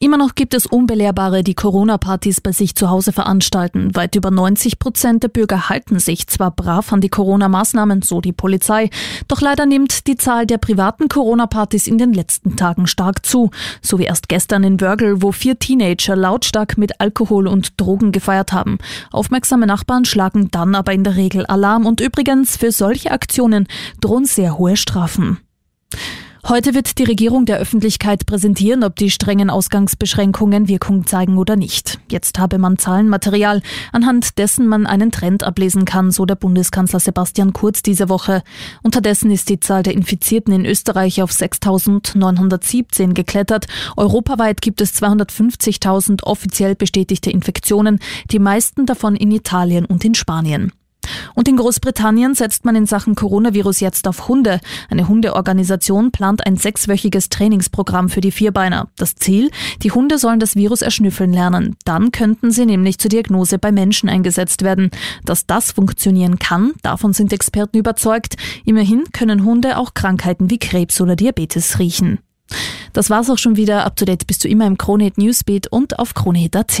Immer noch gibt es Unbelehrbare, die Corona-Partys bei sich zu Hause veranstalten. Weit über 90 Prozent der Bürger halten sich zwar brav an die Corona-Maßnahmen, so die Polizei, doch leider nimmt die Zahl der privaten Corona-Partys in den letzten Tagen stark zu. So wie erst gestern in Wörgl, wo vier Teenager lautstark mit Alkohol und Drogen gefeiert haben. Aufmerksame Nachbarn schlagen dann aber in der Regel Alarm und übrigens für solche Aktionen drohen sehr hohe Strafen. Heute wird die Regierung der Öffentlichkeit präsentieren, ob die strengen Ausgangsbeschränkungen Wirkung zeigen oder nicht. Jetzt habe man Zahlenmaterial, anhand dessen man einen Trend ablesen kann, so der Bundeskanzler Sebastian Kurz diese Woche. Unterdessen ist die Zahl der Infizierten in Österreich auf 6.917 geklettert. Europaweit gibt es 250.000 offiziell bestätigte Infektionen, die meisten davon in Italien und in Spanien. Und in Großbritannien setzt man in Sachen Coronavirus jetzt auf Hunde. Eine Hundeorganisation plant ein sechswöchiges Trainingsprogramm für die Vierbeiner. Das Ziel? Die Hunde sollen das Virus erschnüffeln lernen. Dann könnten sie nämlich zur Diagnose bei Menschen eingesetzt werden. Dass das funktionieren kann, davon sind Experten überzeugt. Immerhin können Hunde auch Krankheiten wie Krebs oder Diabetes riechen. Das war's auch schon wieder. Up to date bist du immer im Kronehit Newsbeat und auf kronehit.at.